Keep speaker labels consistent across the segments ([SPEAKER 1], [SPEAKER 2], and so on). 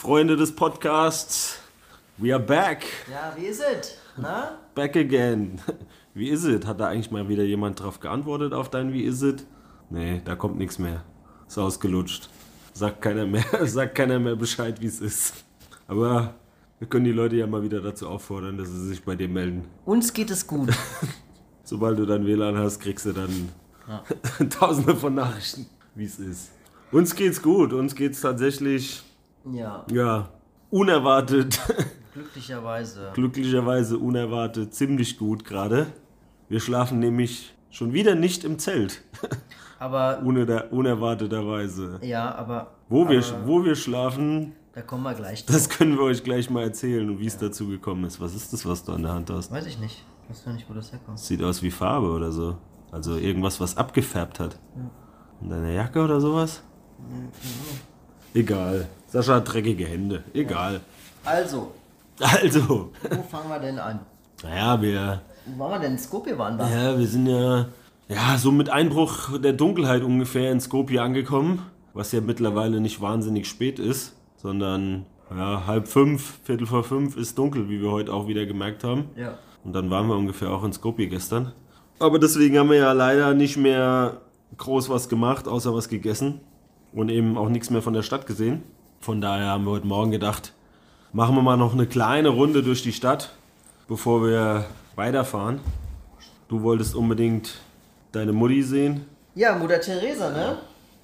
[SPEAKER 1] Freunde des Podcasts. We are back.
[SPEAKER 2] ja, wie ist es? Na?
[SPEAKER 1] Back again. Wie is it? Hat da eigentlich mal wieder jemand drauf geantwortet auf dein Wie is it? Nee, da kommt nichts mehr. Ist ausgelutscht. Sagt keiner mehr, sagt keiner mehr Bescheid, wie es ist. Aber wir können die Leute ja mal wieder dazu auffordern, dass sie sich bei dir melden.
[SPEAKER 2] Uns geht es gut.
[SPEAKER 1] Sobald du dann WLAN hast, kriegst du dann tausende von Nachrichten, wie es ist. Uns geht's gut. Uns geht's tatsächlich,
[SPEAKER 2] Ja,
[SPEAKER 1] ja, unerwartet,
[SPEAKER 2] glücklicherweise.
[SPEAKER 1] glücklicherweise unerwartet, ziemlich gut gerade. Wir schlafen nämlich schon wieder nicht im Zelt,
[SPEAKER 2] Aber,
[SPEAKER 1] uner unerwarteterweise.
[SPEAKER 2] ja, aber.
[SPEAKER 1] Wo wir,
[SPEAKER 2] aber,
[SPEAKER 1] wo wir schlafen,
[SPEAKER 2] Da kommen wir gleich drauf.
[SPEAKER 1] das können wir euch gleich mal erzählen wie es dazu gekommen ist. Was ist das, was du an der Hand hast?
[SPEAKER 2] Weiß ich nicht. Ich weiß gar nicht, wo das herkommt.
[SPEAKER 1] Sieht aus wie Farbe oder so. Also irgendwas, was abgefärbt hat. Und deine Jacke oder sowas? Egal. Sascha hat dreckige Hände. Egal.
[SPEAKER 2] Also,
[SPEAKER 1] Also,
[SPEAKER 2] wo fangen wir denn an?
[SPEAKER 1] naja, wir,
[SPEAKER 2] Wo waren wir denn? Skopje waren wir.
[SPEAKER 1] ja, wir sind ja, ja so mit Einbruch der Dunkelheit ungefähr in Skopje angekommen. Was ja mittlerweile nicht wahnsinnig spät ist, sondern ja, halb fünf, viertel vor fünf ist dunkel, wie wir heute auch wieder gemerkt haben.
[SPEAKER 2] Ja.
[SPEAKER 1] Und dann waren wir ungefähr auch in Skopje gestern. Aber deswegen haben wir ja leider nicht mehr groß was gemacht, außer was gegessen. Und eben auch nichts mehr von der Stadt gesehen. Von daher haben wir heute Morgen gedacht, machen wir mal noch eine kleine Runde durch die Stadt, bevor wir weiterfahren. Du wolltest unbedingt deine Mutti sehen.
[SPEAKER 2] Ja, Mutter Teresa, ne?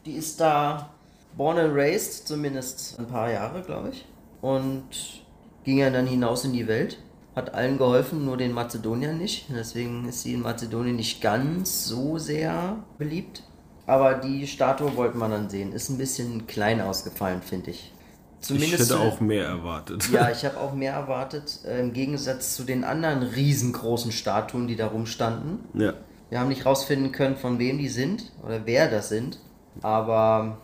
[SPEAKER 2] Die ist da born and raised, zumindest ein paar Jahre, glaube ich. Und ging ja dann hinaus in die Welt. Hat allen geholfen, nur den Mazedoniern nicht. Deswegen ist sie in Mazedonien nicht ganz so sehr beliebt. Aber die Statue wollte man dann sehen. Ist ein bisschen klein ausgefallen, finde ich.
[SPEAKER 1] Ich
[SPEAKER 2] Zumindest
[SPEAKER 1] hätte
[SPEAKER 2] zu-
[SPEAKER 1] auch mehr erwartet.
[SPEAKER 2] ja, ich habe auch mehr erwartet, äh, im Gegensatz zu den anderen riesengroßen Statuen, die da rumstanden.
[SPEAKER 1] ja.
[SPEAKER 2] Wir haben nicht rausfinden können, von wem die sind oder wer das sind, aber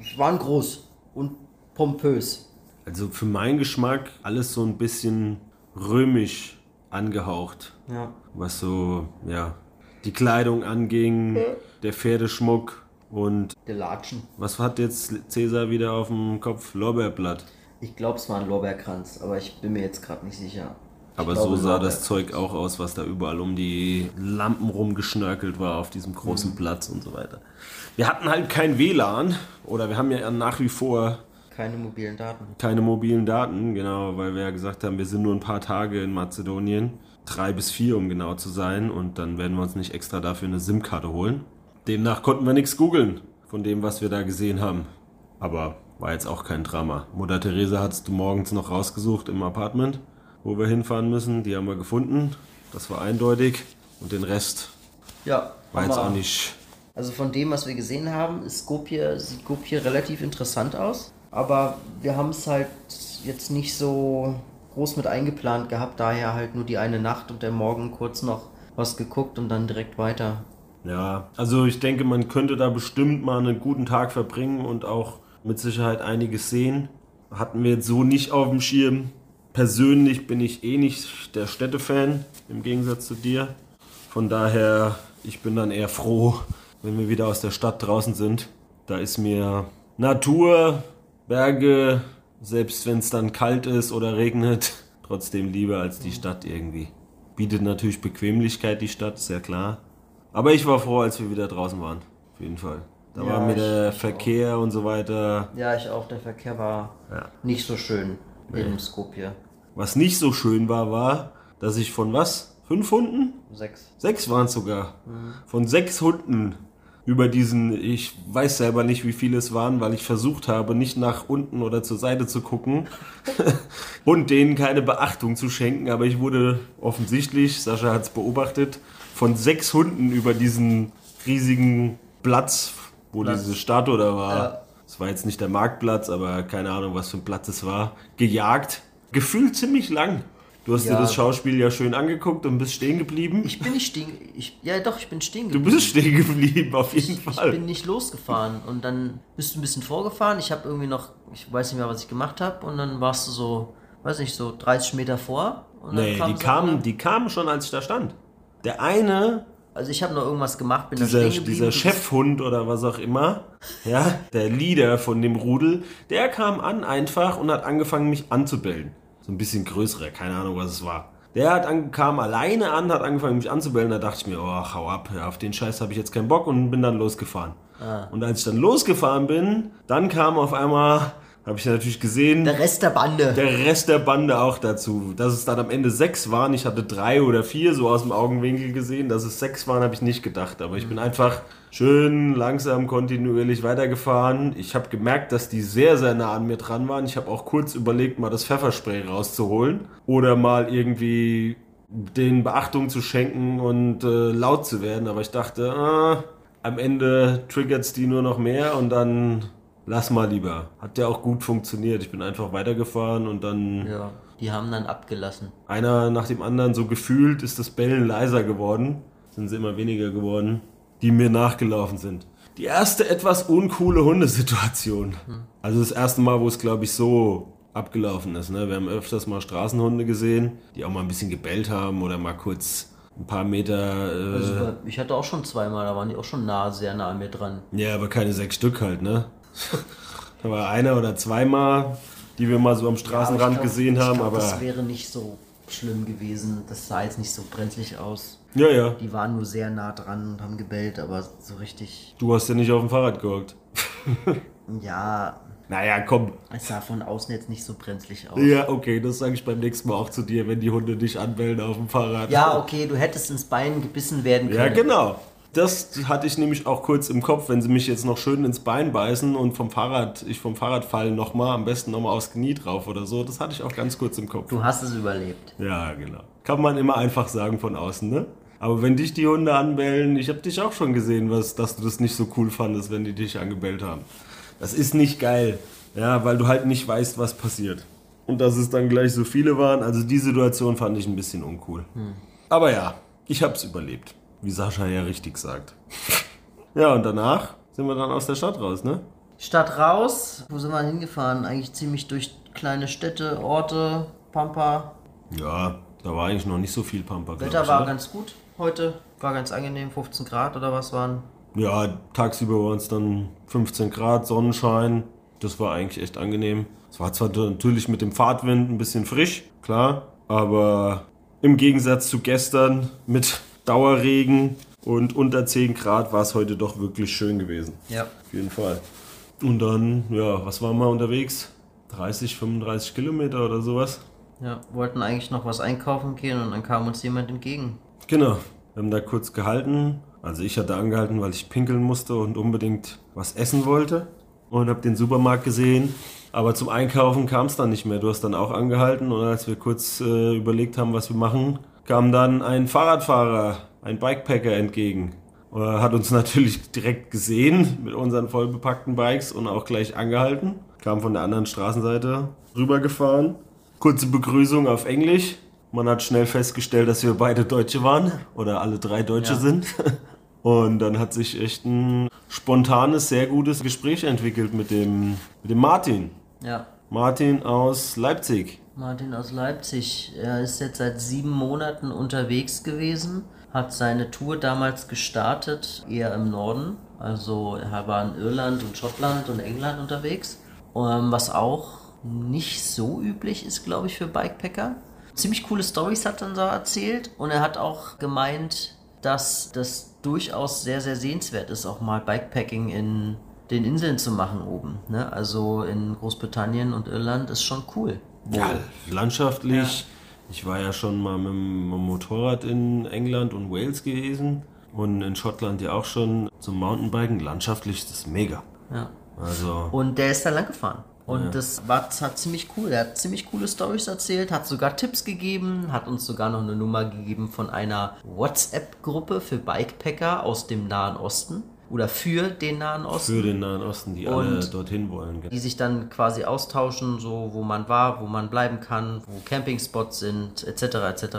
[SPEAKER 2] es waren groß und pompös.
[SPEAKER 1] Also für meinen Geschmack alles so ein bisschen römisch angehaucht.
[SPEAKER 2] Ja.
[SPEAKER 1] was so, ja, die Kleidung anging, der Pferdeschmuck und
[SPEAKER 2] Gelatschen.
[SPEAKER 1] was hat jetzt Cäsar wieder auf dem Kopf? Lorbeerblatt.
[SPEAKER 2] Ich glaube, es war ein Lorbeerkranz, aber ich bin mir jetzt gerade nicht sicher. Ich
[SPEAKER 1] Aber
[SPEAKER 2] glaube,
[SPEAKER 1] so sah das Zeug auch aus, was da überall um die Lampen rumgeschnörkelt war auf diesem großen
[SPEAKER 2] Mhm.
[SPEAKER 1] Platz und so weiter. Wir hatten halt kein WLAN oder wir haben ja nach wie vor
[SPEAKER 2] Keine mobilen Daten.
[SPEAKER 1] keine mobilen Daten, genau, weil wir ja gesagt haben, wir sind nur ein paar Tage in Mazedonien, drei bis vier, um genau zu sein, und dann werden wir uns nicht extra dafür eine SIM-Karte holen. Demnach konnten wir nichts googeln von dem, was wir da gesehen haben. Aber war jetzt auch kein Drama. Mutter Theresa hattest du morgens noch rausgesucht im Apartment, wo wir hinfahren müssen. Die haben wir gefunden. Das war eindeutig. Und den Rest
[SPEAKER 2] Ja,
[SPEAKER 1] war jetzt auch nicht.
[SPEAKER 2] Also von dem, was wir gesehen haben, ist Skopje, sieht Skopje relativ interessant aus. Aber wir haben es halt jetzt nicht so groß mit eingeplant gehabt, daher halt nur die eine Nacht und der Morgen kurz noch was geguckt und dann direkt weiter.
[SPEAKER 1] Ja, also ich denke, man könnte da bestimmt mal einen guten Tag verbringen und auch mit Sicherheit einiges sehen. Hatten wir jetzt so nicht auf dem Schirm. Persönlich bin ich eh nicht der Städtefan, im Gegensatz zu dir. Von daher, ich bin dann eher froh, wenn wir wieder aus der Stadt draußen sind. Da ist mir Natur, Berge, selbst wenn es dann kalt ist oder regnet, trotzdem lieber als die Stadt irgendwie. Bietet natürlich Bequemlichkeit die Stadt, ist ja klar. Aber ich war froh, als wir wieder draußen waren. Auf jeden Fall. Da
[SPEAKER 2] Ja,
[SPEAKER 1] war mir der Verkehr und so weiter.
[SPEAKER 2] Ja, ich auch. Der Verkehr war
[SPEAKER 1] Ja.
[SPEAKER 2] nicht so schön in Skopje.
[SPEAKER 1] Was nicht so schön war, war, dass ich von was? Fünf Hunden?
[SPEAKER 2] Sechs.
[SPEAKER 1] Sechs waren es sogar. Von sechs Hunden über diesen, ich weiß selber nicht, wie viele es waren, weil ich versucht habe, nicht nach unten oder zur Seite zu gucken und denen keine Beachtung zu schenken. Aber ich wurde offensichtlich, Sascha hat es beobachtet, von sechs Hunden über diesen riesigen Platz, wo
[SPEAKER 2] Platz.
[SPEAKER 1] diese Statue da war,
[SPEAKER 2] Ja.
[SPEAKER 1] es war jetzt nicht der Marktplatz, aber keine Ahnung, was für ein Platz es war, gejagt. Gefühlt ziemlich lang. Du hast
[SPEAKER 2] Ja.
[SPEAKER 1] dir das Schauspiel ja schön angeguckt und bist stehen geblieben.
[SPEAKER 2] Ich bin nicht stehen. Ich, ja, doch, ich bin stehen
[SPEAKER 1] du
[SPEAKER 2] geblieben.
[SPEAKER 1] bist stehen geblieben, auf jeden
[SPEAKER 2] Ich
[SPEAKER 1] Fall.
[SPEAKER 2] bin nicht losgefahren und dann bist du ein bisschen vorgefahren. Ich habe irgendwie noch, ich weiß nicht mehr, was ich gemacht habe und dann warst du so, weiß nicht, so 30 Meter vor. Und dann
[SPEAKER 1] Nee,
[SPEAKER 2] kam
[SPEAKER 1] die kamen, die kamen schon, als ich da stand. Der eine,
[SPEAKER 2] Also ich habe noch irgendwas gemacht, bin da
[SPEAKER 1] dieser,
[SPEAKER 2] stehen geblieben.
[SPEAKER 1] dieser
[SPEAKER 2] du
[SPEAKER 1] Chefhund oder was auch immer, ja, der Leader von dem Rudel, der kam an einfach und hat angefangen, mich anzubellen. So ein bisschen größerer, keine Ahnung, was es war. Der hat an, kam alleine an, hat angefangen, mich anzubellen. Da dachte ich mir, oh, hau ab, auf den Scheiß habe ich jetzt keinen Bock und bin dann losgefahren.
[SPEAKER 2] Ah.
[SPEAKER 1] Und als ich dann losgefahren bin, dann kam auf einmal, habe ich natürlich gesehen,
[SPEAKER 2] Der Rest der Bande.
[SPEAKER 1] der Rest der Bande auch dazu. Dass es dann am Ende sechs waren, ich hatte drei oder vier so aus dem Augenwinkel gesehen. Dass es sechs waren, habe ich nicht gedacht. Aber ich bin einfach schön langsam, kontinuierlich weitergefahren. Ich habe gemerkt, dass die sehr, sehr nah an mir dran waren. Ich habe auch kurz überlegt, mal das Pfefferspray rauszuholen. Oder mal irgendwie den Beachtung zu schenken und äh, laut zu werden. Aber ich dachte, ah, am Ende triggert es die nur noch mehr und dann lass mal lieber. Hat ja auch gut funktioniert. Ich bin einfach weitergefahren und dann
[SPEAKER 2] ja, die haben dann abgelassen.
[SPEAKER 1] einer nach dem anderen so gefühlt ist das Bellen leiser geworden. Sind sie immer weniger geworden, die mir nachgelaufen sind. Die erste etwas uncoole Hundesituation. Also das erste Mal, wo es glaube ich so abgelaufen ist. Ne? Wir haben öfters mal Straßenhunde gesehen, die auch mal ein bisschen gebellt haben oder mal kurz ein paar Meter. Äh,
[SPEAKER 2] Also, ich hatte auch schon zweimal, da waren die auch schon nah, sehr nah an mir dran.
[SPEAKER 1] Ja, aber keine sechs Stück halt, ne? da war einer oder zweimal, die wir mal so am Straßenrand
[SPEAKER 2] ich glaub-
[SPEAKER 1] gesehen haben,
[SPEAKER 2] glaub,
[SPEAKER 1] aber.
[SPEAKER 2] Das wäre nicht so schlimm gewesen. Das sah jetzt nicht so brenzlig aus.
[SPEAKER 1] Ja, ja.
[SPEAKER 2] Die waren nur sehr nah dran und haben gebellt, aber so richtig.
[SPEAKER 1] Du hast ja nicht auf dem Fahrrad gehockt.
[SPEAKER 2] Ja,
[SPEAKER 1] Naja, komm.
[SPEAKER 2] es sah von außen jetzt nicht so brenzlig aus.
[SPEAKER 1] Ja, okay, das sage ich beim nächsten Mal auch zu dir, wenn die Hunde dich anbellen auf dem Fahrrad.
[SPEAKER 2] Ja, okay, du hättest ins Bein gebissen werden können.
[SPEAKER 1] Ja, genau. Das hatte ich nämlich auch kurz im Kopf, wenn sie mich jetzt noch schön ins Bein beißen und vom Fahrrad, ich vom Fahrrad fallen nochmal, am besten nochmal aufs Knie drauf oder so. Das hatte ich auch ganz kurz im Kopf.
[SPEAKER 2] Du hast es überlebt.
[SPEAKER 1] Ja, genau. Kann man immer einfach sagen von außen, ne? Aber wenn dich die Hunde anbellen, ich habe dich auch schon gesehen, was, dass du das nicht so cool fandest, wenn die dich angebellt haben. Das ist nicht geil, ja, weil du halt nicht weißt, was passiert. Und dass es dann gleich so viele waren, also die Situation fand ich ein bisschen uncool. Aber ja, ich hab's überlebt, wie Sascha ja richtig sagt. ja, und danach sind wir dann aus der Stadt raus, ne?
[SPEAKER 2] Stadt raus, wo sind wir hingefahren? Eigentlich ziemlich durch kleine Städte, Orte, Pampa.
[SPEAKER 1] Ja, da war eigentlich noch nicht so viel Pampa.
[SPEAKER 2] Wetter
[SPEAKER 1] ich,
[SPEAKER 2] war
[SPEAKER 1] oder?
[SPEAKER 2] ganz gut heute. War ganz angenehm, 15 Grad oder was waren.
[SPEAKER 1] Ja, tagsüber waren es dann 15 Grad, Sonnenschein. Das war eigentlich echt angenehm. Es war zwar natürlich mit dem Fahrtwind ein bisschen frisch, klar, aber im Gegensatz zu gestern mit Dauerregen und unter 10 Grad war es heute doch wirklich schön gewesen.
[SPEAKER 2] Ja.
[SPEAKER 1] Auf jeden Fall. Und dann, ja, was waren wir unterwegs? 30, 35 Kilometer oder sowas?
[SPEAKER 2] Ja, wollten eigentlich noch was einkaufen gehen und dann kam uns jemand entgegen.
[SPEAKER 1] Genau. Wir haben da kurz gehalten. Also ich hatte angehalten, weil ich pinkeln musste und unbedingt was essen wollte. Und habe den Supermarkt gesehen. Aber zum Einkaufen kam es dann nicht mehr. Du hast dann auch angehalten. Und als wir kurz äh, überlegt haben, was wir machen, kam dann ein Fahrradfahrer, ein Bikepacker entgegen. Er hat uns natürlich direkt gesehen mit unseren vollbepackten Bikes und auch gleich angehalten. Kam von der anderen Straßenseite rübergefahren. Kurze Begrüßung auf Englisch. Man hat schnell festgestellt, dass wir beide Deutsche waren oder alle drei Deutsche
[SPEAKER 2] Ja.
[SPEAKER 1] sind. Und dann hat sich echt ein spontanes, sehr gutes Gespräch entwickelt mit dem, mit dem Martin.
[SPEAKER 2] Ja.
[SPEAKER 1] Martin aus Leipzig.
[SPEAKER 2] Martin aus Leipzig. Er ist jetzt seit sieben Monaten unterwegs gewesen, hat seine Tour damals gestartet, eher im Norden. Also er war in Irland und Schottland und England unterwegs. Ähm, was auch nicht so üblich ist, glaube ich, für Bikepacker. Ziemlich coole Stories hat er da erzählt und er hat auch gemeint, dass das durchaus sehr, sehr sehenswert ist, auch mal Bikepacking in den Inseln zu machen oben. Ne? Also in Großbritannien und Irland ist schon cool.
[SPEAKER 1] Ja, landschaftlich. Ich war ja schon mal mit dem Motorrad in England und Wales gewesen. Und in Schottland ja auch schon zum Mountainbiken. Landschaftlich ist das mega.
[SPEAKER 2] Ja.
[SPEAKER 1] Also,
[SPEAKER 2] Und der ist da lang gefahren. Und das war, das hat ziemlich cool. Er hat ziemlich coole Stories erzählt, hat sogar Tipps gegeben, hat uns sogar noch eine Nummer gegeben von einer WhatsApp-Gruppe für Bikepacker aus dem Nahen Osten. Oder für den Nahen Osten.
[SPEAKER 1] Für den Nahen Osten, die alle dorthin wollen.
[SPEAKER 2] die sich dann quasi austauschen, so wo man war, wo man bleiben kann, wo Campingspots sind, etc. etc.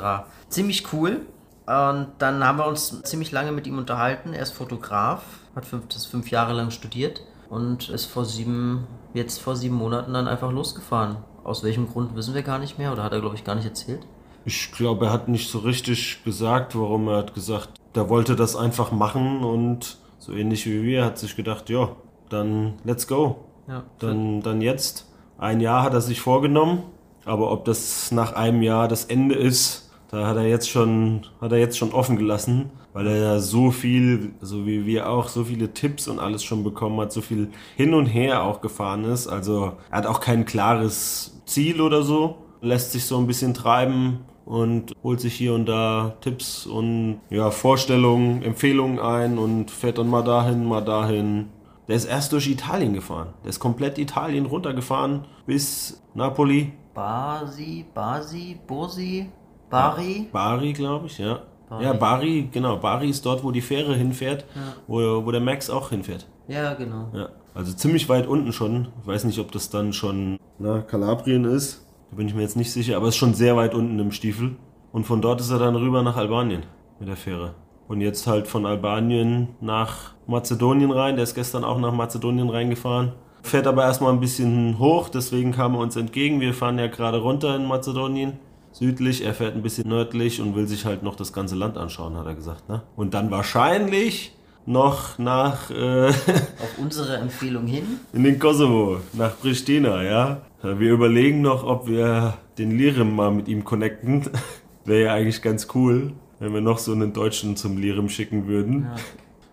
[SPEAKER 2] Ziemlich cool. Und dann haben wir uns ziemlich lange mit ihm unterhalten. Er ist Fotograf, hat fünf, das fünf Jahre lang studiert und ist vor sieben, jetzt vor sieben Monaten dann einfach losgefahren. Aus welchem Grund wissen wir gar nicht mehr oder hat er, glaube ich, gar nicht erzählt.
[SPEAKER 1] Ich glaube, er hat nicht so richtig gesagt, warum er hat gesagt, der wollte das einfach machen und so ähnlich wie wir hat sich gedacht, ja, dann let's go.
[SPEAKER 2] Ja.
[SPEAKER 1] Dann, dann jetzt. Ein Jahr hat er sich vorgenommen, aber ob das nach einem Jahr das Ende ist, da hat er jetzt schon, hat er jetzt schon offen gelassen, weil er ja so viel, so wie wir auch, so viele Tipps und alles schon bekommen hat, so viel hin und her auch gefahren ist. Also er hat auch kein klares Ziel oder so, lässt sich so ein bisschen treiben und holt sich hier und da Tipps und ja, Vorstellungen, Empfehlungen ein und fährt dann mal dahin, mal dahin. Der ist erst durch Italien gefahren. Der ist komplett Italien runtergefahren bis Napoli.
[SPEAKER 2] Basi, Basi, Bosi, Bari.
[SPEAKER 1] Bari, glaube ich, ja.
[SPEAKER 2] Bari.
[SPEAKER 1] Ja, Bari, genau. Bari ist dort, wo die Fähre hinfährt, wo, wo der Max auch hinfährt.
[SPEAKER 2] Ja, genau.
[SPEAKER 1] Ja. Also ziemlich weit unten schon. Ich weiß nicht, ob das dann schon na, Kalabrien ist. Da bin ich mir jetzt nicht sicher, aber ist schon sehr weit unten im Stiefel. Und von dort ist er dann rüber nach Albanien mit der Fähre. Und jetzt halt von Albanien nach Mazedonien rein. Der ist gestern auch nach Mazedonien reingefahren. Fährt aber erstmal ein bisschen hoch, deswegen kam er uns entgegen. Wir fahren ja gerade runter in Mazedonien. Südlich, er fährt ein bisschen nördlich und will sich halt noch das ganze Land anschauen, hat er gesagt. Ne? Und dann wahrscheinlich noch nach äh,
[SPEAKER 2] Auf unsere Empfehlung hin.
[SPEAKER 1] in den Kosovo, nach Pristina, ja. Wir überlegen noch, ob wir den Lirim mal mit ihm connecten. Wäre ja eigentlich ganz cool, wenn wir noch so einen Deutschen zum Lirim schicken würden.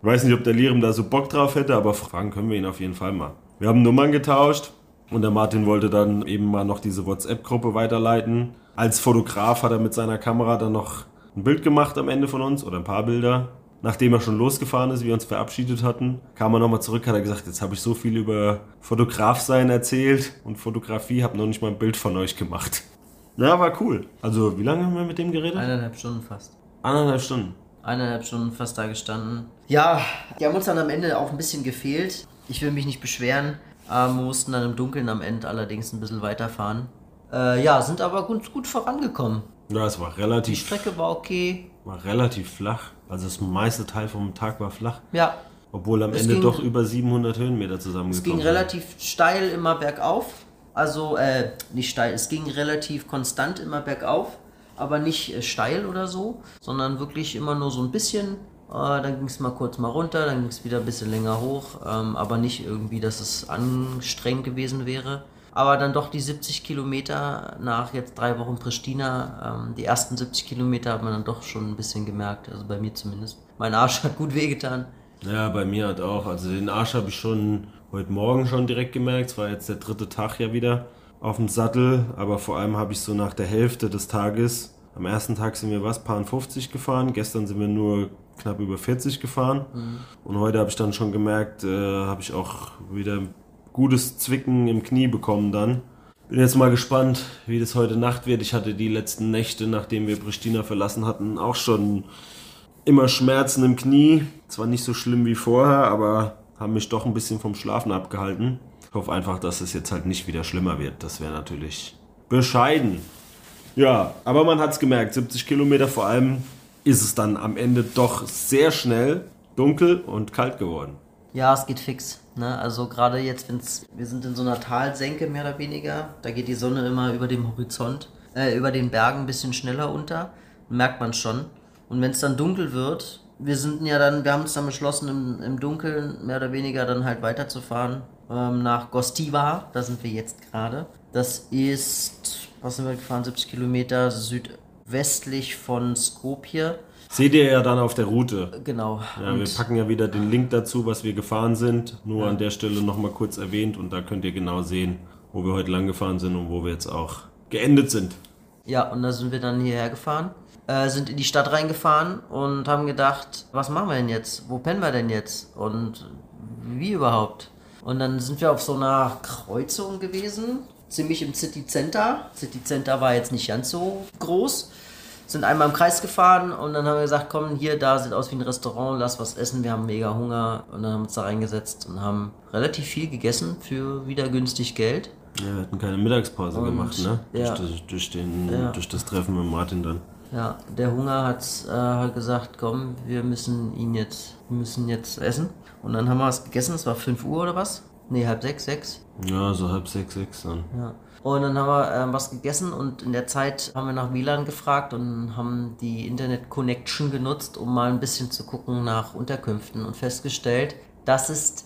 [SPEAKER 1] Ich weiß nicht, ob der Lirim da so Bock drauf hätte, aber fragen können wir ihn auf jeden Fall mal. Wir haben Nummern getauscht und der Martin wollte dann eben mal noch diese WhatsApp-Gruppe weiterleiten. Als Fotograf hat er mit seiner Kamera dann noch ein Bild gemacht am Ende von uns oder ein paar Bilder. Nachdem er schon losgefahren ist, wir uns verabschiedet hatten, kam er nochmal zurück, hat er gesagt, jetzt habe ich so viel über Fotografsein erzählt und Fotografie, habe noch nicht mal ein Bild von euch gemacht. Ja, war cool. Also, wie lange haben wir mit dem geredet?
[SPEAKER 2] Eineinhalb Stunden fast.
[SPEAKER 1] Anderthalb Stunden.
[SPEAKER 2] Eineinhalb Stunden fast da gestanden. Ja, die haben uns dann am Ende auch ein bisschen gefehlt. Ich will mich nicht beschweren. Äh, wir mussten dann im Dunkeln am Ende allerdings ein bisschen weiterfahren. Äh, ja, sind aber gut, gut vorangekommen.
[SPEAKER 1] Ja, es war
[SPEAKER 2] Die
[SPEAKER 1] relativ,
[SPEAKER 2] Strecke war okay.
[SPEAKER 1] War relativ flach. Also das meiste Teil vom Tag war flach.
[SPEAKER 2] Ja,
[SPEAKER 1] Obwohl am
[SPEAKER 2] Es
[SPEAKER 1] Ende
[SPEAKER 2] ging-
[SPEAKER 1] doch über 700 Höhenmeter
[SPEAKER 2] es ging
[SPEAKER 1] zusammengekommen sind.
[SPEAKER 2] relativ steil immer bergauf. Also, äh, nicht steil, es ging relativ konstant immer bergauf, aber nicht äh, steil oder so, sondern wirklich immer nur so ein bisschen. Äh, dann ging es mal kurz mal runter, dann ging es wieder ein bisschen länger hoch, ähm, aber nicht irgendwie, dass es anstrengend gewesen wäre. Aber dann doch die 70 Kilometer nach jetzt drei Wochen Pristina, ähm, die ersten 70 Kilometer hat man dann doch schon ein bisschen gemerkt, also bei mir zumindest. Mein Arsch hat gut wehgetan.
[SPEAKER 1] Ja, bei mir hat auch. Also den Arsch habe ich schon heute Morgen schon direkt gemerkt. Es war jetzt der dritte Tag ja wieder auf dem Sattel. Aber vor allem habe ich so nach der Hälfte des Tages, am ersten Tag sind wir was, paar 50 gefahren. Gestern sind wir nur knapp über 40 gefahren. Und heute habe ich dann schon gemerkt, äh, habe ich auch wieder gutes Zwicken im Knie bekommen dann. Bin jetzt mal gespannt, wie das heute Nacht wird. Ich hatte die letzten Nächte, nachdem wir Pristina verlassen hatten, auch schon immer Schmerzen im Knie. Zwar nicht so schlimm wie vorher, aber haben mich doch ein bisschen vom Schlafen abgehalten. Ich hoffe einfach, dass es jetzt halt nicht wieder schlimmer wird. Das wäre natürlich bescheiden. Ja, aber man hat es gemerkt, 70 Kilometer vor allem ist es dann am Ende doch sehr schnell dunkel und kalt geworden.
[SPEAKER 2] Ja, es geht fix. Ne? Also gerade jetzt, wenn's, wir sind in so einer Talsenke mehr oder weniger, da geht die Sonne immer über dem Horizont, äh, über den Bergen ein bisschen schneller unter, merkt man schon. Und wenn es dann dunkel wird, wir sind ja dann, wir haben uns dann beschlossen, im, im Dunkeln mehr oder weniger dann halt weiterzufahren ähm, nach Gostiva, da sind wir jetzt gerade. Das ist, was sind wir gefahren, 70 Kilometer südwestlich von Skopje.
[SPEAKER 1] Seht ihr ja dann auf der Route.
[SPEAKER 2] Genau.
[SPEAKER 1] Ja, wir packen ja wieder den Link dazu, was wir gefahren sind. Nur an der Stelle nochmal kurz erwähnt und da könnt ihr genau sehen, wo wir heute lang gefahren sind und wo wir jetzt auch geendet sind.
[SPEAKER 2] Ja, und da sind wir dann hierher gefahren, äh, sind in die Stadt reingefahren und haben gedacht, was machen wir denn jetzt? Wo pennen wir denn jetzt? Und wie überhaupt? Und dann sind wir auf so einer Kreuzung gewesen, ziemlich im City Center. City Center war jetzt nicht ganz so groß, sind einmal im Kreis gefahren und dann haben wir gesagt, komm, hier, da sieht aus wie ein Restaurant, lass was essen, wir haben mega Hunger. Und dann haben wir uns da reingesetzt und haben relativ viel gegessen für wieder günstig Geld.
[SPEAKER 1] Ja, wir hatten keine Mittagspause
[SPEAKER 2] Und-
[SPEAKER 1] gemacht, ne?
[SPEAKER 2] ja.
[SPEAKER 1] Durch, das, durch, den,
[SPEAKER 2] Ja.
[SPEAKER 1] durch das Treffen mit Martin dann.
[SPEAKER 2] Ja, der Hunger hat äh, hat gesagt, komm, wir müssen ihn jetzt, wir müssen jetzt essen. Und dann haben wir was gegessen, es war 5 Uhr oder was? Nee, halb sechs, sechs.
[SPEAKER 1] Ja, so halb sechs, sechs dann.
[SPEAKER 2] Ja. Und dann haben wir ähm, was gegessen und in der Zeit haben wir nach WLAN gefragt und haben die Internet-Connection genutzt, um mal ein bisschen zu gucken nach Unterkünften und festgestellt, dass es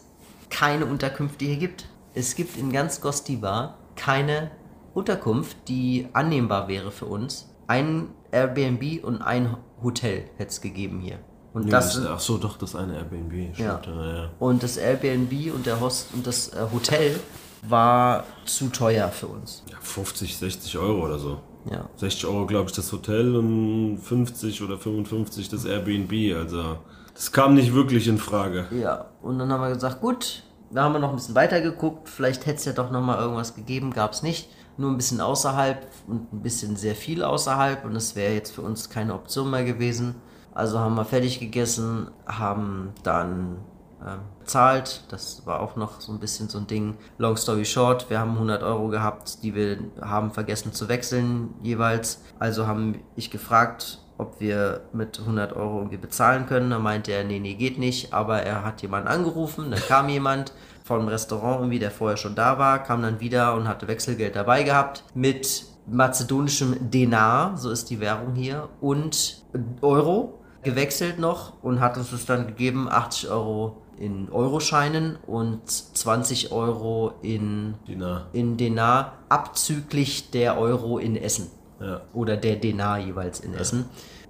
[SPEAKER 2] keine Unterkünfte hier gibt. Es gibt in ganz Gostiba keine Unterkunft, die annehmbar wäre für uns. Ein Airbnb und ein Hotel hätte es gegeben hier. Und
[SPEAKER 1] Nee,
[SPEAKER 2] das
[SPEAKER 1] das, ach so, doch, das eine Airbnb.
[SPEAKER 2] Ja.
[SPEAKER 1] Stimmt, ja. ja.
[SPEAKER 2] und das Airbnb und der Host und das äh, Hotel war zu teuer für uns.
[SPEAKER 1] Ja, 50, 60 Euro oder so.
[SPEAKER 2] Ja.
[SPEAKER 1] 60 Euro, glaube ich, das Hotel und 50 oder 55 das Airbnb. Also, das kam nicht wirklich in Frage.
[SPEAKER 2] Ja, und dann haben wir gesagt, gut, da haben wir noch ein bisschen weiter geguckt, vielleicht hätte es ja doch nochmal irgendwas gegeben, gab es nicht. Nur ein bisschen außerhalb und ein bisschen sehr viel außerhalb und das wäre jetzt für uns keine Option mehr gewesen. Also haben wir fertig gegessen, haben dann ähm, bezahlt. Das war auch noch so ein bisschen so ein Ding. Long story short, wir haben 100 Euro gehabt, die wir haben vergessen zu wechseln jeweils. Also haben ich gefragt, ob wir mit 100 Euro irgendwie bezahlen können. Da meinte er, nee, nee, geht nicht. Aber er hat jemanden angerufen, dann kam jemand vom Restaurant irgendwie, der vorher schon da war, kam dann wieder und hatte Wechselgeld dabei gehabt mit mazedonischem Denar, so ist die Währung hier, und Euro gewechselt noch und hat uns das dann gegeben, 80 Euro in Euroscheinen und 20 Euro in,
[SPEAKER 1] Dina.
[SPEAKER 2] in Denar, abzüglich der Euro in Essen.
[SPEAKER 1] Ja.
[SPEAKER 2] Oder der Denar jeweils in Essen.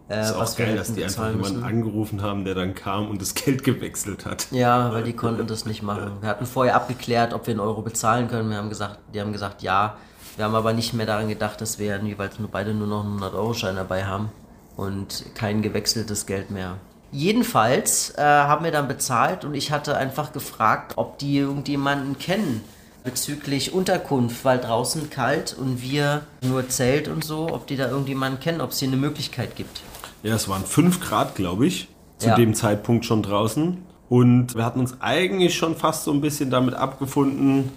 [SPEAKER 2] Äh,
[SPEAKER 1] Ist auch geil, dass
[SPEAKER 2] hätten
[SPEAKER 1] die einfach
[SPEAKER 2] bezahlen
[SPEAKER 1] jemanden
[SPEAKER 2] müssen.
[SPEAKER 1] angerufen haben, der dann kam und das Geld gewechselt hat.
[SPEAKER 2] Ja, weil die konnten das nicht machen. Wir hatten vorher abgeklärt, ob wir einen Euro bezahlen können. Wir haben gesagt, die haben gesagt, ja. Wir haben aber nicht mehr daran gedacht, dass wir jeweils nur beide nur noch einen 100-Euro-Schein dabei haben und kein gewechseltes Geld mehr. Jedenfalls äh, haben wir dann bezahlt und ich hatte einfach gefragt, ob die irgendjemanden kennen bezüglich Unterkunft, weil draußen kalt und wir nur Zelt und so, ob die da irgendjemanden kennen, ob es hier eine Möglichkeit gibt.
[SPEAKER 1] Ja, es waren 5 Grad, glaube ich, zu
[SPEAKER 2] Ja.
[SPEAKER 1] dem Zeitpunkt schon draußen. Und wir hatten uns eigentlich schon fast so ein bisschen damit abgefunden,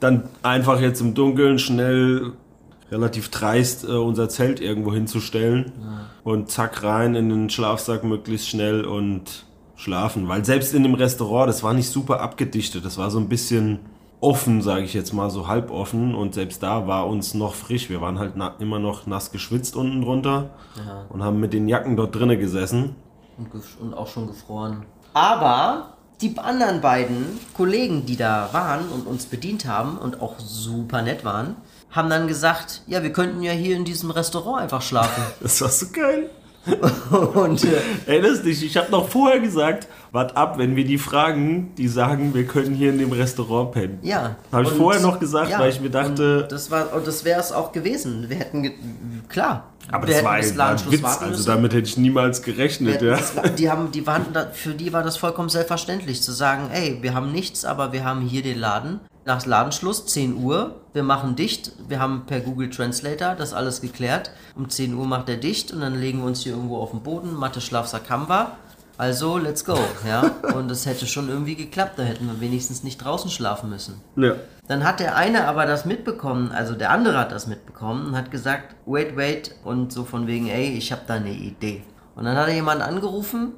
[SPEAKER 1] dann einfach jetzt im Dunkeln schnell relativ dreist äh, unser Zelt irgendwo hinzustellen und zack rein in den Schlafsack möglichst schnell und schlafen. Weil selbst in dem Restaurant, das war nicht super abgedichtet, das war so ein bisschen offen, sage ich jetzt mal, so halb offen und selbst da war uns noch frisch. Wir waren halt immer noch nass geschwitzt unten drunter und haben mit den Jacken dort drinnen gesessen.
[SPEAKER 2] Und, und auch schon gefroren. Aber die anderen beiden Kollegen, die da waren und uns bedient haben und auch super nett waren, haben dann gesagt, ja, wir könnten ja hier in diesem Restaurant einfach schlafen.
[SPEAKER 1] Das war so geil.
[SPEAKER 2] und äh,
[SPEAKER 1] Erinnerst dich, ich habe noch vorher gesagt, wart ab, wenn wir die fragen, die sagen, wir können hier in dem Restaurant pennen.
[SPEAKER 2] ja.
[SPEAKER 1] Habe ich
[SPEAKER 2] Und-
[SPEAKER 1] vorher noch gesagt,
[SPEAKER 2] ja,
[SPEAKER 1] weil ich mir dachte,
[SPEAKER 2] Und das war und das wäre es auch gewesen. Wir hätten ge klar.
[SPEAKER 1] aber das war, ein- war ein Witz, also damit hätte ich niemals gerechnet, ja.
[SPEAKER 2] das- Die haben, die waren, für die war das vollkommen selbstverständlich zu sagen, ey, wir haben nichts, aber wir haben hier den Laden. Nach Ladenschluss, 10 Uhr, wir machen dicht. Wir haben per Google Translator das alles geklärt. Um 10 Uhr macht er dicht und dann legen wir uns hier irgendwo auf den Boden. Mathe, Schlafsack haben wir. Also, let's go, ja. Und es hätte schon irgendwie geklappt, da hätten wir wenigstens nicht draußen schlafen müssen.
[SPEAKER 1] ja.
[SPEAKER 2] Dann hat der eine aber das mitbekommen, also der andere hat das mitbekommen und hat gesagt, wait, wait, und so von wegen, ey, ich habe da eine Idee. Und dann hat er jemanden angerufen,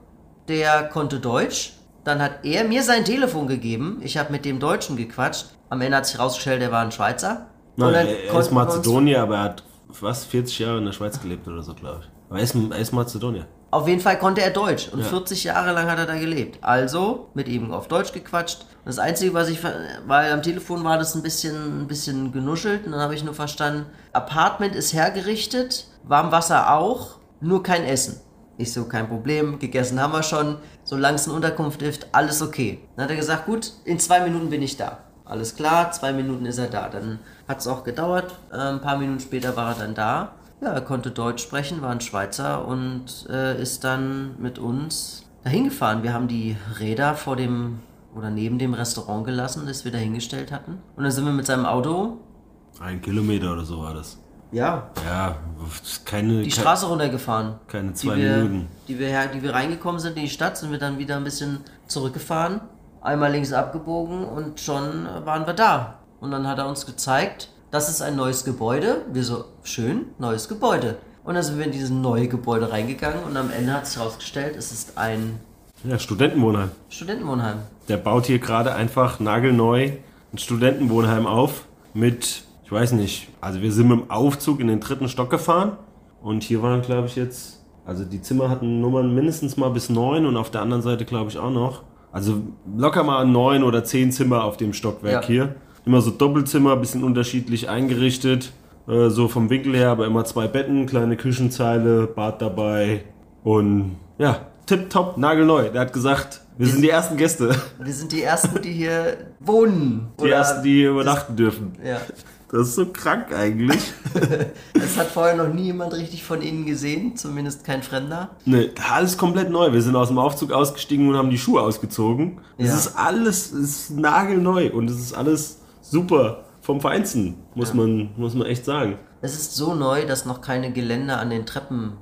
[SPEAKER 2] der konnte Deutsch. Dann hat er mir sein Telefon gegeben. Ich habe mit dem Deutschen gequatscht. Am Ende hat sich rausgestellt, er war ein Schweizer.
[SPEAKER 1] Nein, er, er ist Mazedonier, aber er hat was, 40 Jahre in der Schweiz gelebt oder so, glaube ich. Aber er ist, er ist Mazedonier.
[SPEAKER 2] Auf jeden Fall konnte er Deutsch und
[SPEAKER 1] Ja.
[SPEAKER 2] 40 Jahre lang hat er da gelebt. Also mit ihm auf Deutsch gequatscht. Und das Einzige, was ich, weil am Telefon war das ein bisschen, ein bisschen genuschelt und dann habe ich nur verstanden, Apartment ist hergerichtet, Warmwasser auch, nur kein Essen. Ich so, kein Problem, gegessen haben wir schon, solange es eine Unterkunft ist, alles okay. Dann hat er gesagt, gut, in zwei Minuten bin ich da. Alles klar, zwei Minuten ist er da. Dann hat es auch gedauert, äh, ein paar Minuten später war er dann da. Ja, er konnte Deutsch sprechen, war ein Schweizer und äh, ist dann mit uns dahin gefahren. Wir haben die Räder vor dem oder neben dem Restaurant gelassen, das wir dahingestellt hatten. Und dann sind wir mit seinem Auto,
[SPEAKER 1] Ein Kilometer oder so war das.
[SPEAKER 2] Ja,
[SPEAKER 1] Ja, keine,
[SPEAKER 2] die Straße runtergefahren.
[SPEAKER 1] keine
[SPEAKER 2] die
[SPEAKER 1] zwei
[SPEAKER 2] wir,
[SPEAKER 1] Minuten.
[SPEAKER 2] Die wir, her- die wir reingekommen sind in die Stadt, sind wir dann wieder ein bisschen zurückgefahren, einmal links abgebogen und schon waren wir da. Und dann hat er uns gezeigt, das ist ein neues Gebäude. Wir so, schön, neues Gebäude. Und dann sind wir in dieses neue Gebäude reingegangen und am Ende hat sich herausgestellt, es ist ein
[SPEAKER 1] Ja, Studentenwohnheim.
[SPEAKER 2] Studentenwohnheim.
[SPEAKER 1] Der baut hier gerade einfach nagelneu ein Studentenwohnheim auf mit, ich weiß nicht, also wir sind mit dem Aufzug in den dritten Stock gefahren und hier waren, glaube ich, jetzt, also die Zimmer hatten Nummern mindestens mal bis neun und auf der anderen Seite, glaube ich, auch noch. Also locker mal neun oder zehn Zimmer auf dem Stockwerk
[SPEAKER 2] Ja.
[SPEAKER 1] hier. Immer so Doppelzimmer, bisschen unterschiedlich eingerichtet, äh, so vom Winkel her, aber immer zwei Betten, kleine Küchenzeile, Bad dabei und ja, tipptopp, nagelneu. Der hat gesagt, wir sind die ersten Gäste.
[SPEAKER 2] Wir sind die Ersten, die hier wohnen.
[SPEAKER 1] Die ersten, die hier übernachten dürfen.
[SPEAKER 2] Ja.
[SPEAKER 1] Das ist so krank eigentlich.
[SPEAKER 2] Es hat vorher noch nie jemand richtig von Ihnen gesehen, zumindest kein Fremder.
[SPEAKER 1] ne, alles komplett neu. Wir sind aus dem Aufzug ausgestiegen und haben die Schuhe ausgezogen. Es
[SPEAKER 2] Ja.
[SPEAKER 1] ist alles, es ist nagelneu und es ist alles super vom Feinsten, muss, man, muss man echt sagen.
[SPEAKER 2] Es ist so neu, dass noch keine Geländer an den Treppen,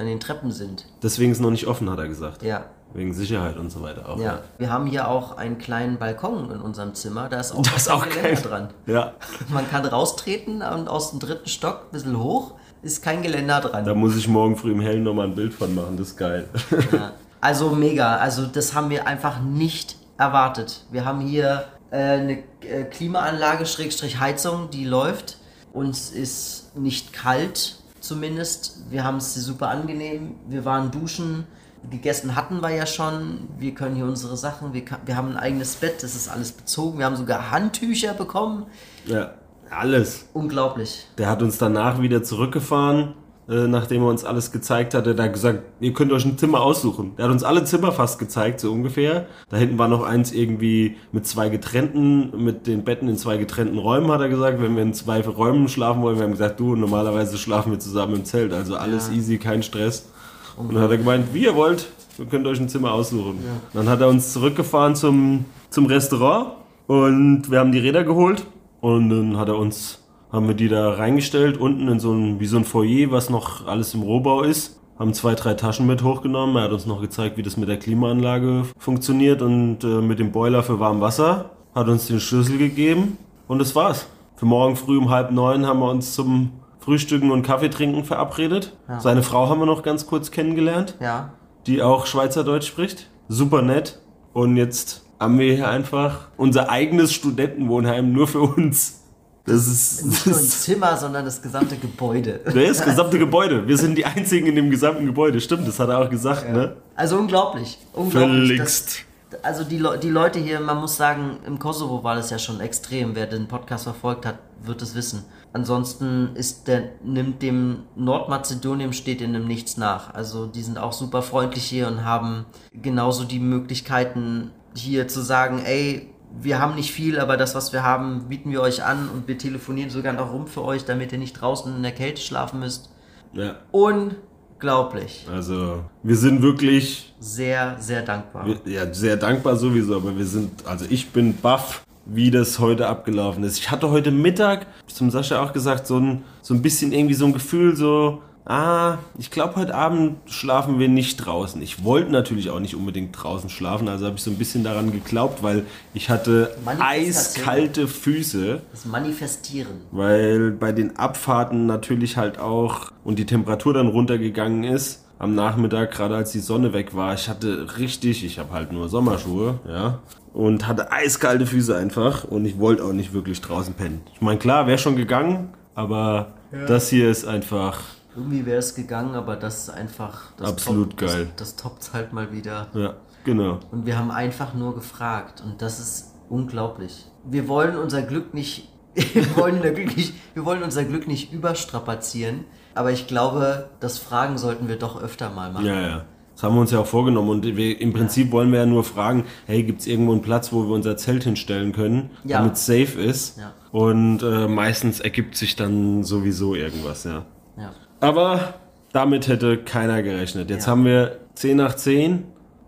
[SPEAKER 2] an den Treppen sind.
[SPEAKER 1] Deswegen ist es noch nicht offen, hat er gesagt.
[SPEAKER 2] Ja.
[SPEAKER 1] Wegen Sicherheit und so weiter auch.
[SPEAKER 2] Ja. Wir haben hier auch einen kleinen Balkon in unserem Zimmer. Da ist auch,
[SPEAKER 1] Das ist auch
[SPEAKER 2] kein. Geländer dran.
[SPEAKER 1] Ja,
[SPEAKER 2] Man kann raustreten und aus dem dritten Stock ein bisschen hoch ist kein Geländer dran.
[SPEAKER 1] da muss ich morgen früh im Hellen nochmal ein Bild von machen. Das ist geil.
[SPEAKER 2] Ja. Also mega. Also das haben wir einfach nicht erwartet. Wir haben hier äh, eine äh, Klimaanlage, Schrägstrich Heizung, die läuft. Uns ist nicht kalt zumindest. Wir haben es super angenehm. Wir waren duschen. Gegessen hatten wir ja schon. Wir können hier unsere Sachen. Wir, wir haben ein eigenes Bett. Das ist alles bezogen. Wir haben sogar Handtücher bekommen.
[SPEAKER 1] Ja, alles.
[SPEAKER 2] Unglaublich.
[SPEAKER 1] Der hat uns danach wieder zurückgefahren, äh, nachdem er uns alles gezeigt hatte. Hat gesagt, ihr könnt euch ein Zimmer aussuchen. Der hat uns alle Zimmer fast gezeigt, so ungefähr. Da hinten war noch eins irgendwie mit zwei getrennten, mit den Betten in zwei getrennten Räumen, hat er gesagt. Wenn wir in zwei Räumen schlafen wollen, wir haben gesagt, du, normalerweise schlafen wir zusammen im Zelt. Also alles
[SPEAKER 2] Ja.
[SPEAKER 1] easy, kein Stress. Und dann hat er gemeint, wie ihr wollt, ihr könnt euch ein Zimmer aussuchen. Dann hat er uns zurückgefahren zum, zum Restaurant und wir haben die Räder geholt und dann hat er uns, haben wir die da reingestellt, unten in so ein, wie so ein Foyer, was noch alles im Rohbau ist. Haben zwei, drei Taschen mit hochgenommen. Er hat uns noch gezeigt, wie das mit der Klimaanlage funktioniert und äh, mit dem Boiler für warm Wasser. Hat uns den Schlüssel gegeben und das war's. Für morgen früh um halb neun haben wir uns zum Frühstücken und Kaffee trinken verabredet. Seine Frau haben wir noch ganz kurz kennengelernt,
[SPEAKER 2] Ja.
[SPEAKER 1] die auch Schweizerdeutsch spricht. Super nett. Und jetzt haben wir hier einfach unser eigenes Studentenwohnheim nur für uns. Das ist,
[SPEAKER 2] Nicht nur ein Zimmer, sondern das gesamte Gebäude.
[SPEAKER 1] das gesamte Gebäude. Wir sind die einzigen in dem gesamten Gebäude. Stimmt, das hat er auch gesagt, ne?
[SPEAKER 2] Also unglaublich. unglaublich
[SPEAKER 1] Völligst.
[SPEAKER 2] Das, also die, Le die Leute hier, man muss sagen, im Kosovo war das ja schon extrem. Wer den Podcast verfolgt hat, wird es wissen. Ansonsten ist der, nimmt dem Nordmazedonien steht in dem nichts nach. Also die sind auch super freundlich hier und haben genauso die Möglichkeiten hier zu sagen, ey, wir haben nicht viel, aber das, was wir haben, bieten wir euch an und wir telefonieren sogar noch rum für euch, damit ihr nicht draußen in der Kälte schlafen müsst.
[SPEAKER 1] Ja,
[SPEAKER 2] Unglaublich.
[SPEAKER 1] also wir sind wirklich
[SPEAKER 2] Sehr, sehr dankbar.
[SPEAKER 1] Ja, sehr dankbar sowieso, aber wir sind, also ich bin baff, wie das heute abgelaufen ist. Ich hatte heute Mittag, zum Sascha auch gesagt, so ein, so ein bisschen irgendwie so ein Gefühl, so, ah, ich glaube, heute Abend schlafen wir nicht draußen. Ich wollte natürlich auch nicht unbedingt draußen schlafen, also habe ich so ein bisschen daran geglaubt, weil ich hatte eiskalte Füße.
[SPEAKER 2] Das Manifestieren.
[SPEAKER 1] Weil bei den Abfahrten natürlich halt auch und die Temperatur dann runtergegangen ist am Nachmittag, gerade als die Sonne weg war. Ich hatte richtig, ich habe halt nur Sommerschuhe, ja, und hatte eiskalte Füße einfach und ich wollte auch nicht wirklich draußen pennen. Ich meine, klar, wäre schon gegangen, aber das hier ist einfach,
[SPEAKER 2] Irgendwie wäre es gegangen, aber das ist einfach. Das
[SPEAKER 1] Absolut
[SPEAKER 2] toppt-
[SPEAKER 1] geil.
[SPEAKER 2] Das, das toppt halt mal wieder.
[SPEAKER 1] ja, genau.
[SPEAKER 2] Und wir haben einfach nur gefragt. Und das ist unglaublich. Wir wollen unser Glück nicht. Wir wollen, unser Glück nicht, wir wollen unser Glück nicht überstrapazieren. Aber ich glaube, das Fragen sollten wir doch öfter mal machen.
[SPEAKER 1] Ja, ja. Das haben wir uns ja auch vorgenommen und wir, im Prinzip wollen wir ja nur fragen, hey, gibt es irgendwo einen Platz, wo wir unser Zelt hinstellen können,
[SPEAKER 2] Ja.
[SPEAKER 1] damit es safe ist?
[SPEAKER 2] Ja.
[SPEAKER 1] Und äh, meistens ergibt sich dann sowieso irgendwas, ja.
[SPEAKER 2] Ja.
[SPEAKER 1] Aber damit hätte keiner gerechnet. Jetzt
[SPEAKER 2] Ja.
[SPEAKER 1] haben wir 10 nach 10,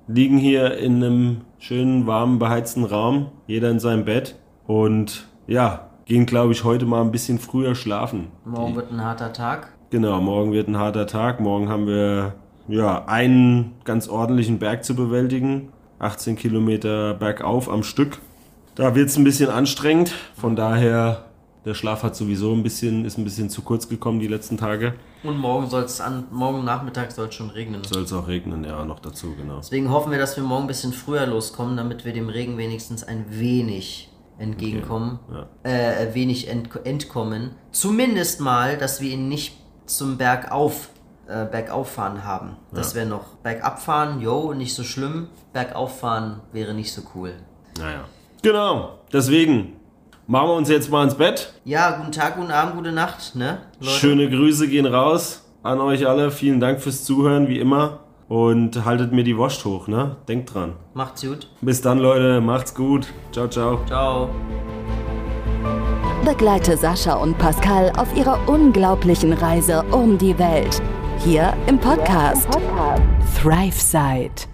[SPEAKER 1] liegen hier in einem schönen, warmen, beheizten Raum, jeder in seinem Bett. Und ja, gehen, glaube ich, heute mal ein bisschen früher schlafen.
[SPEAKER 2] Morgen wird ein harter Tag.
[SPEAKER 1] Genau, morgen wird ein harter Tag. Morgen haben wir ja einen ganz ordentlichen Berg zu bewältigen. 18 Kilometer bergauf am Stück. Da wird es ein bisschen anstrengend. Von daher, der Schlaf hat sowieso ein bisschen, ist ein bisschen zu kurz gekommen die letzten Tage.
[SPEAKER 2] Und morgen soll es an, morgen Nachmittag soll es schon regnen.
[SPEAKER 1] Soll es auch regnen, ja, noch dazu, genau.
[SPEAKER 2] Deswegen hoffen wir, dass wir morgen ein bisschen früher loskommen, damit wir dem Regen wenigstens ein wenig entgegenkommen.
[SPEAKER 1] Okay,
[SPEAKER 2] Äh, wenig ent entkommen. Zumindest mal, dass wir ihn nicht zum Bergauf, äh, Bergauffahren haben. Das wäre noch Bergabfahren, jo, nicht so schlimm. Bergauffahren wäre nicht so cool.
[SPEAKER 1] Naja. Genau, deswegen machen wir uns jetzt mal ins Bett.
[SPEAKER 2] Ja, guten Tag, guten Abend, gute Nacht, ne? Leute?
[SPEAKER 1] Schöne Grüße gehen raus an euch alle. Vielen Dank fürs Zuhören, wie immer. Und haltet mir die Wurst hoch, ne? Denkt dran.
[SPEAKER 2] Macht's gut.
[SPEAKER 1] Bis dann, Leute. Macht's gut. Ciao, ciao.
[SPEAKER 2] Ciao.
[SPEAKER 3] Begleite Sascha und Pascal auf ihrer unglaublichen Reise um die Welt. Hier im Podcast ThriveSide.